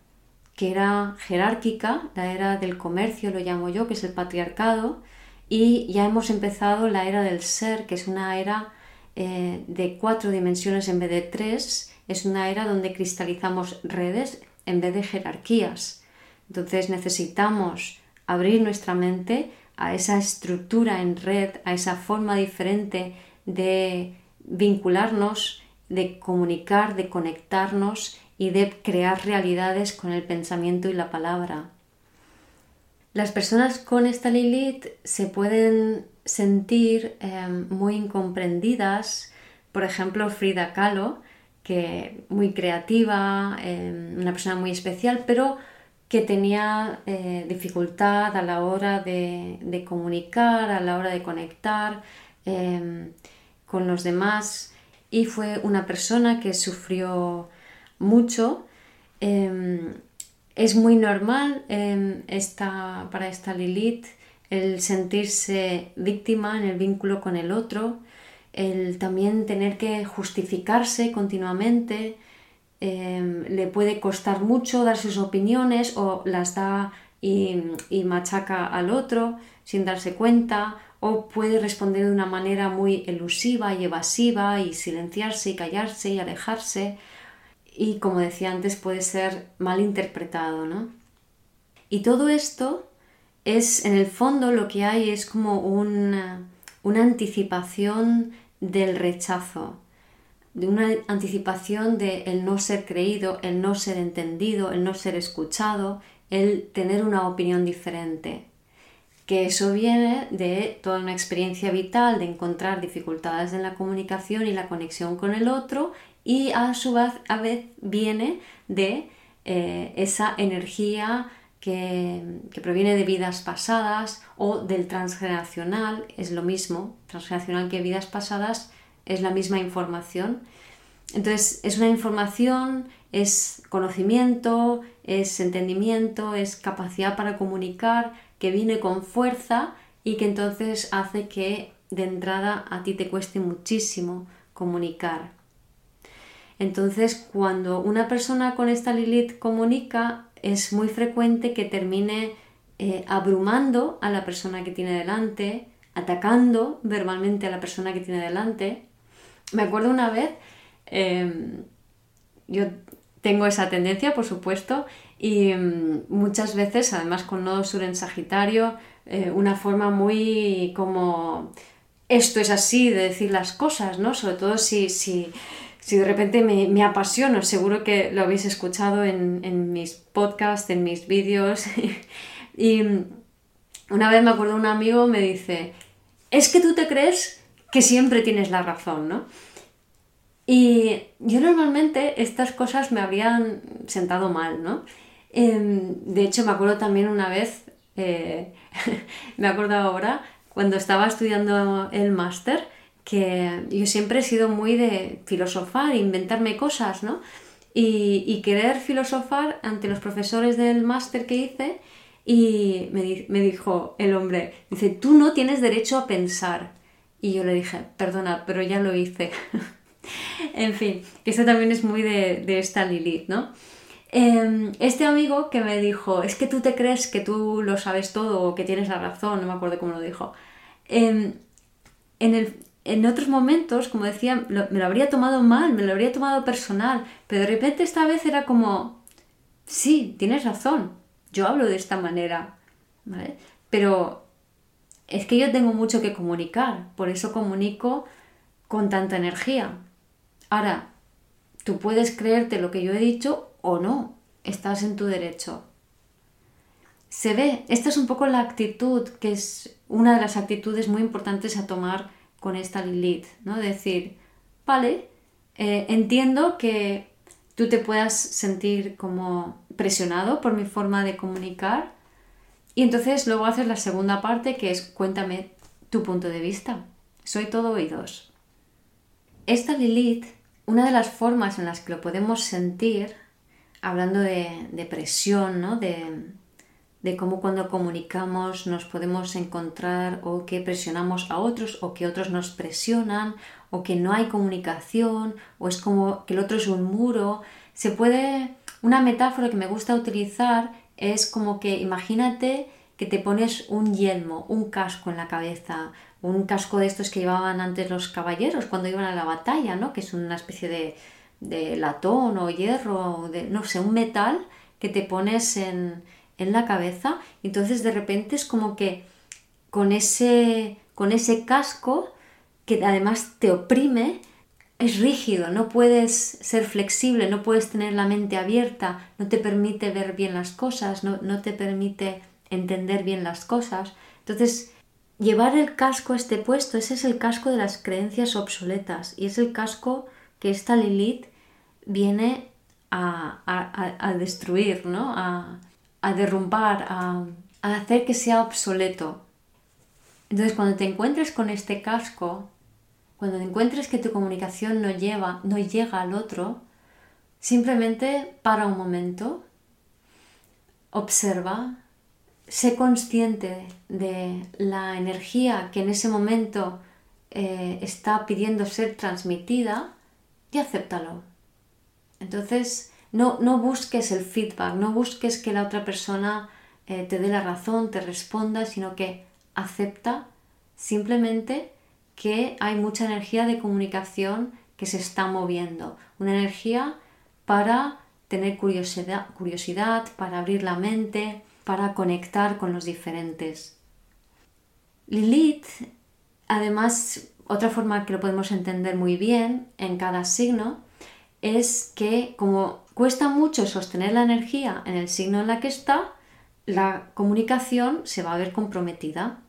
que era jerárquica, la era del comercio lo llamo yo, que es el patriarcado, y ya hemos empezado la era del ser, que es una era eh, de cuatro dimensiones en vez de tres, es una era donde cristalizamos redes en vez de jerarquías. Entonces necesitamos abrir nuestra mente a esa estructura en red, a esa forma diferente de vincularnos, de comunicar, de conectarnos y de crear realidades con el pensamiento y la palabra. Las personas con esta Lilith se pueden sentir em, muy incomprendidas, por ejemplo Frida Kahlo, que muy creativa, em, una persona muy especial, pero que tenía eh, dificultad a la hora de, comunicar, a la hora de conectar con los demás y fue una persona que sufrió mucho. Em, es muy normal em, para esta Lilith el sentirse víctima en el vínculo con el otro, el también tener que justificarse continuamente, em, le puede costar mucho dar sus opiniones o las da y machaca al otro sin darse cuenta o puede responder de una manera muy elusiva y evasiva y silenciarse y callarse y alejarse y como decía antes puede ser mal interpretado, ¿no? Y todo esto es, en el fondo lo que hay es como una, una anticipación del rechazo, de una anticipación de el no ser creído, el no ser entendido, el no ser escuchado, el tener una opinión diferente. Que eso viene de toda una experiencia vital de encontrar dificultades en la comunicación y la conexión con el otro y a su vez, a vez viene de eh, esa energía que, proviene de vidas pasadas o del transgeneracional, es lo mismo, transgeneracional que vidas pasadas es la misma información. Entonces es una información, es conocimiento, es entendimiento, es capacidad para comunicar que viene con fuerza y que entonces hace que de entrada a ti te cueste muchísimo comunicar. Entonces, cuando una persona con esta Lilith comunica, es muy frecuente que termine eh, abrumando a la persona que tiene delante, atacando verbalmente a la persona que tiene delante. Me acuerdo una vez, em, yo tengo esa tendencia, por supuesto, y em, muchas veces, además con nodo sur en Sagitario, eh, una forma muy como esto es así de decir las cosas, ¿no? Sobre todo si, si si de repente me, apasiono, seguro que lo habéis escuchado en, mis podcasts, en mis vídeos. [LAUGHS] y una vez me acuerdo un amigo me dice, es que tú te crees que siempre tienes la razón, ¿no? Y yo normalmente estas cosas me habrían sentado mal, ¿no? Em, de hecho, me acuerdo también una vez, eh, [LAUGHS] me acuerdo ahora, cuando estaba estudiando el máster, que yo siempre he sido muy de filosofar, inventarme cosas, ¿no? Y, querer filosofar ante los profesores del máster que hice y me, dijo el hombre, dice, tú no tienes derecho a pensar. Y yo le dije, perdona, pero ya lo hice. [LAUGHS] en fin, esto también es muy de, de esta Lilith, ¿no? Em, este amigo que me dijo, es que tú te crees que tú lo sabes todo o que tienes la razón, no me acuerdo cómo lo dijo. Em, en, el, en otros momentos, como decía, me lo habría tomado mal, me lo habría tomado personal, pero de repente esta vez era como, sí, tienes razón, yo hablo de esta manera, ¿vale? Pero es que yo tengo mucho que comunicar, por eso comunico con tanta energía. Ahora, tú puedes creerte lo que yo he dicho o no, estás en tu derecho. Se ve, esta es un poco la actitud, que es una de las actitudes muy importantes a tomar con esta Lilith, ¿no? Decir, vale, eh, entiendo que tú te puedas sentir como presionado por mi forma de comunicar y entonces luego haces la segunda parte que es cuéntame tu punto de vista. Soy todo oídos. Esta Lilith, una de las formas en las que lo podemos sentir, hablando de, de presión, ¿no? de, de cómo cuando comunicamos nos podemos encontrar o que presionamos a otros o que otros nos presionan o que no hay comunicación o es como que el otro es un muro. Se puede, una metáfora que me gusta utilizar es como que imagínate que te pones un yelmo, un casco en la cabeza, un casco de estos que llevaban antes los caballeros cuando iban a la batalla, ¿no? que es una especie de, de latón o hierro, o de, no sé, un metal que te pones en, en la cabeza, entonces de repente es como que con ese, con ese casco que además te oprime, es rígido, no puedes ser flexible, no puedes tener la mente abierta, no te permite ver bien las cosas, no, no te permite entender bien las cosas. Entonces, llevar el casco este puesto, ese es el casco de las creencias obsoletas y es el casco que esta Lilith viene a, a, a destruir, ¿no? A, a derrumbar, a, hacer que sea obsoleto. Entonces, cuando te encuentres con este casco, cuando te encuentres que tu comunicación no, lleva, no llega al otro, simplemente para un momento, observa, sé consciente de la energía que en ese momento eh, está pidiendo ser transmitida y acéptalo. Entonces, no, busques el feedback, no busques que la otra persona eh, te dé la razón, te responda, sino que acepta simplemente que hay mucha energía de comunicación que se está moviendo, una energía para tener curiosidad, curiosidad, para abrir la mente, para conectar con los diferentes. Lilith, además, otra forma que lo podemos entender muy bien en cada signo, es que como cuesta mucho sostener la energía en el signo en la que está, la comunicación se va a ver comprometida.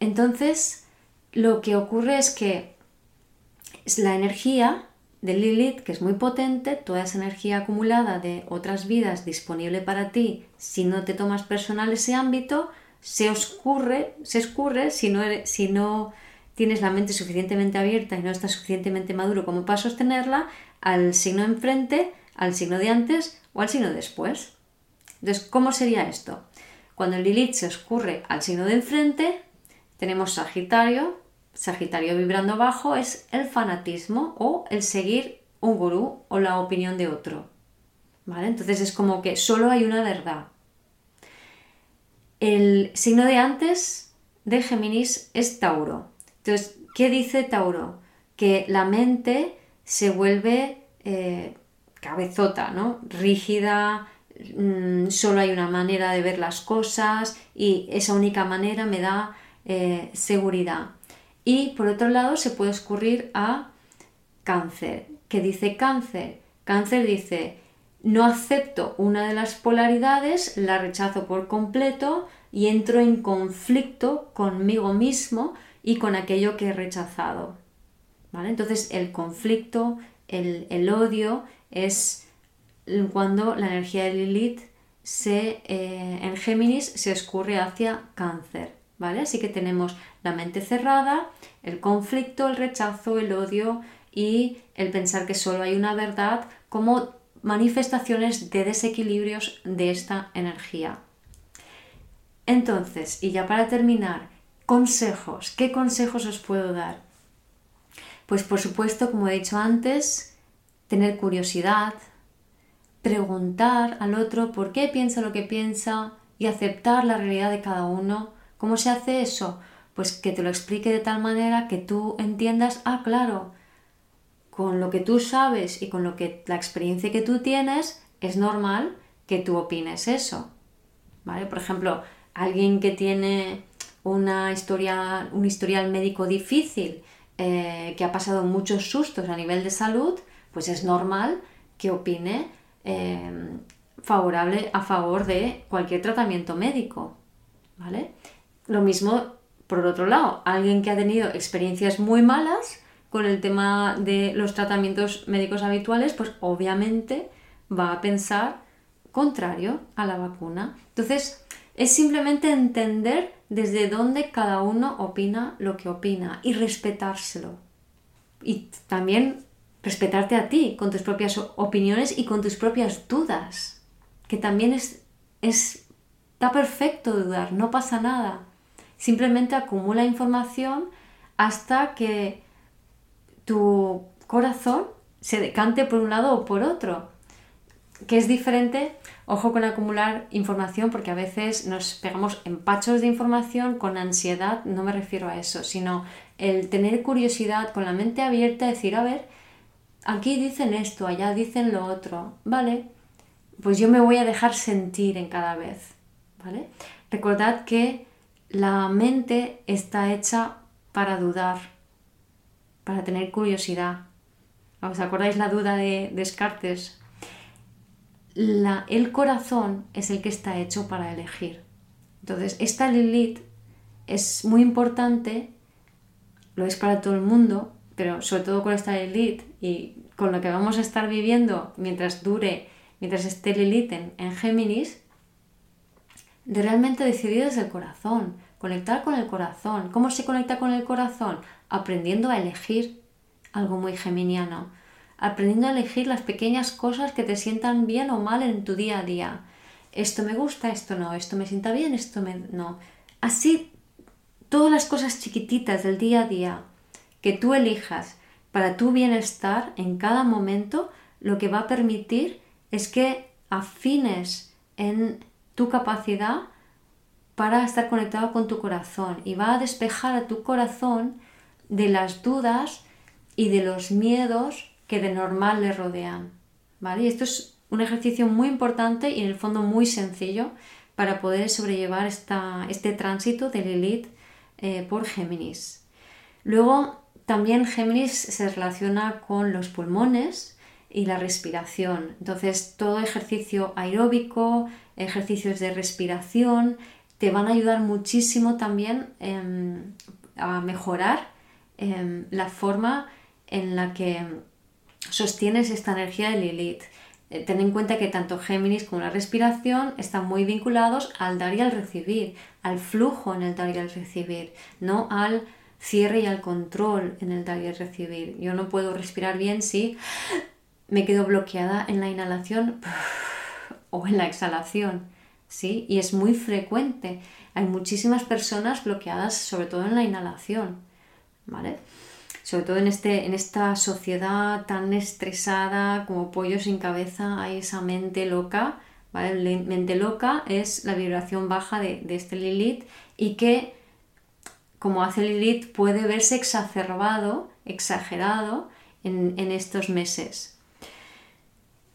Entonces, lo que ocurre es que la energía de Lilith, que es muy potente, toda esa energía acumulada de otras vidas disponible para ti, si no te tomas personal ese ámbito, se oscurre, se escurre si no, si no tienes la mente suficientemente abierta y no estás suficientemente maduro como para sostenerla, al signo enfrente al signo de antes o al signo después. Entonces, ¿cómo sería esto? Cuando el Lilith se escurre al signo de enfrente, tenemos Sagitario. Sagitario vibrando abajo es el fanatismo o el seguir un gurú o la opinión de otro. ¿Vale? Entonces es como que solo hay una verdad. El signo de antes de Géminis es Tauro. Entonces, ¿qué dice Tauro? Que la mente se vuelve eh, cabezota, ¿no? Rígida, mm, solo hay una manera de ver las cosas y esa única manera me da eh, seguridad. Y por otro lado se puede escurrir a cáncer. ¿qué dice cáncer? Cáncer dice, no acepto una de las polaridades, la rechazo por completo y entro en conflicto conmigo mismo y con aquello que he rechazado. ¿Vale? Entonces el conflicto, el, odio es cuando la energía de Lilith se, eh, en Géminis se escurre hacia cáncer. ¿Vale? Así que tenemos la mente cerrada, el conflicto, el rechazo, el odio y el pensar que solo hay una verdad como manifestaciones de desequilibrios de esta energía. Entonces, y ya para terminar, consejos. ¿Qué consejos os puedo dar? Pues por supuesto, como he dicho antes, tener curiosidad, preguntar al otro por qué piensa lo que piensa y aceptar la realidad de cada uno. ¿Cómo se hace eso? Pues que te lo explique de tal manera que tú entiendas, ah, claro, con lo que tú sabes y con lo que la experiencia que tú tienes, es normal que tú opines eso. ¿Vale? Por ejemplo, alguien que tiene una historia, un historial médico difícil, eh, que ha pasado muchos sustos a nivel de salud, pues es normal que opine eh, favorable a favor de cualquier tratamiento médico. ¿Vale? Lo mismo por otro lado, alguien que ha tenido experiencias muy malas, con el tema de los tratamientos médicos habituales, pues obviamente va a pensar contrario a la vacuna. Entonces, es simplemente entender desde dónde cada uno opina lo que opina y respetárselo. Y también respetarte a ti con tus propias opiniones y con tus propias dudas, que también es, es está perfecto dudar, no pasa nada. Simplemente acumula información hasta que tu corazón se decante por un lado o por otro. Que es diferente, ojo con acumular información, porque a veces nos pegamos empachos de información con ansiedad, no me refiero a eso, sino el tener curiosidad con la mente abierta, decir, a ver, aquí dicen esto, allá dicen lo otro, ¿vale? Pues yo me voy a dejar sentir en cada vez, ¿vale? Recordad que la mente está hecha para dudar, para tener curiosidad. ¿Os acordáis la duda de Descartes? el corazón es el que está hecho para elegir. Entonces, esta Lilith es muy importante, lo es para todo el mundo, pero sobre todo con esta Lilith y con lo que vamos a estar viviendo mientras dure, mientras esté Lilith en, en Géminis, de realmente decidir desde el corazón, conectar con el corazón. ¿Cómo se conecta con el corazón? aprendiendo a elegir algo muy geminiano, aprendiendo a elegir las pequeñas cosas que te sientan bien o mal en tu día a día. Esto me gusta, esto no, esto me sienta bien, esto me no. Así todas las cosas chiquititas del día a día que tú elijas para tu bienestar en cada momento, lo que va a permitir es que afines en tu capacidad para estar conectado con tu corazón y va a despejar a tu corazón de las dudas y de los miedos que de normal le rodean. ¿vale? Y esto es un ejercicio muy importante y en el fondo muy sencillo para poder sobrellevar esta, este tránsito de Lilith eh, por Géminis. Luego, también Géminis se relaciona con los pulmones y la respiración. Entonces, todo ejercicio aeróbico, ejercicios de respiración, te van a ayudar muchísimo también em, a mejorar Em, la forma en la que sostienes esta energía de Lilith. Eh, ten en cuenta que tanto Géminis como la respiración están muy vinculados al dar y al recibir, al flujo en el dar y al recibir, no al cierre y al control en el dar y recibir. Yo no puedo respirar bien si me quedo bloqueada en la inhalación [SIGHS] o en la exhalación. ¿sí? Y es muy frecuente. Hay muchísimas personas bloqueadas, sobre todo en la inhalación. ¿vale? Sobre todo en, este, en esta sociedad tan estresada como pollo sin cabeza, hay esa mente loca, ¿vale? mente loca es la vibración baja de, este Lilith y que, como hace Lilith, puede verse exacerbado, exagerado en, en estos meses.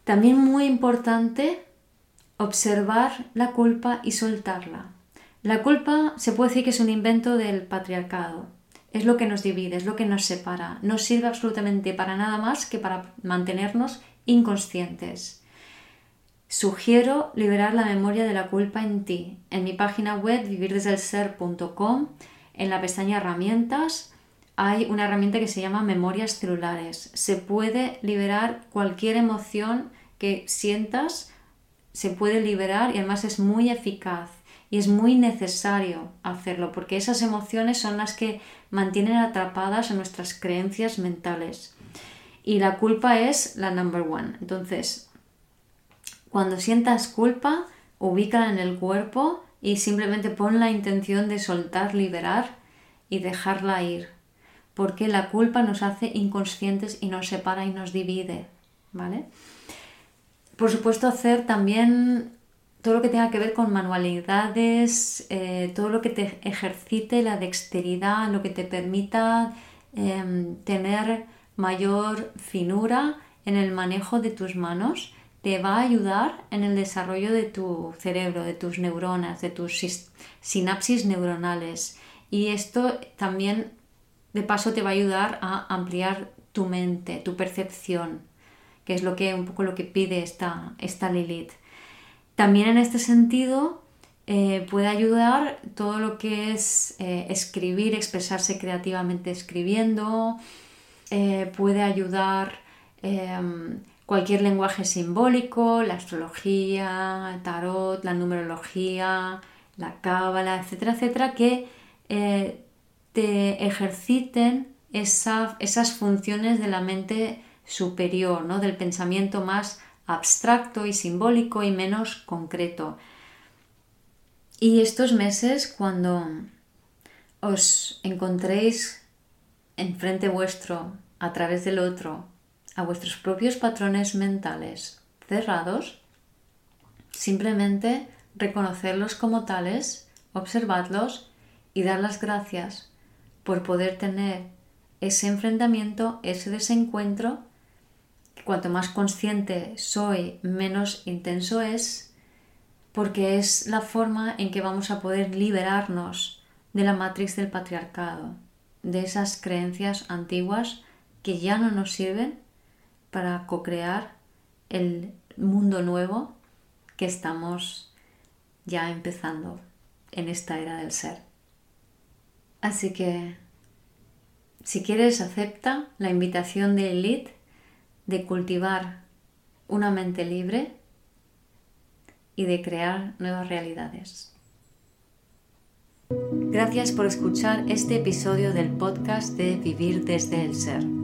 También muy importante observar la culpa y soltarla. La culpa se puede decir que es un invento del patriarcado es lo que nos divide, es lo que nos separa. No sirve absolutamente para nada más que para mantenernos inconscientes. Sugiero liberar la memoria de la culpa en ti. En mi página web vivirdesdelser.com, en la pestaña herramientas, hay una herramienta que se llama memorias celulares. Se puede liberar cualquier emoción que sientas, se puede liberar y además es muy eficaz y es muy necesario hacerlo porque esas emociones son las que mantienen atrapadas a nuestras creencias mentales. Y la culpa es la number one. Entonces, cuando sientas culpa, ubícala en el cuerpo y simplemente pon la intención de soltar, liberar y dejarla ir. Porque la culpa nos hace inconscientes y nos separa y nos divide. ¿Vale? Por supuesto, hacer también todo lo que tenga que ver con manualidades, eh, todo lo que te ejercite la dexteridad, lo que te permita em, tener mayor finura en el manejo de tus manos, te va a ayudar en el desarrollo de tu cerebro, de tus neuronas, de tus sinapsis neuronales. Y esto también, de paso, te va a ayudar a ampliar tu mente, tu percepción, que es lo que un poco lo que pide esta, esta Lilith. También en este sentido eh, puede ayudar todo lo que es eh, escribir, expresarse creativamente escribiendo, eh, puede ayudar em, cualquier lenguaje simbólico, la astrología, el tarot, la numerología, la cábala, etcétera, etcétera, que te ejerciten esas funciones de la mente superior, ¿no? del pensamiento más abstracto y simbólico y menos concreto. Y estos meses, cuando os encontréis enfrente vuestro, a través del otro, a vuestros propios patrones mentales cerrados, simplemente reconocerlos como tales, observadlos y dar las gracias por poder tener ese enfrentamiento, ese desencuentro cuanto más consciente soy, menos intenso es, porque es la forma en que vamos a poder liberarnos de la matriz del patriarcado, de esas creencias antiguas que ya no nos sirven para co-crear el mundo nuevo que estamos ya empezando en esta era del ser. Así que, si quieres, acepta la invitación de Elite de cultivar una mente libre y de crear nuevas realidades. Gracias por escuchar este episodio del podcast de Vivir desde el Ser.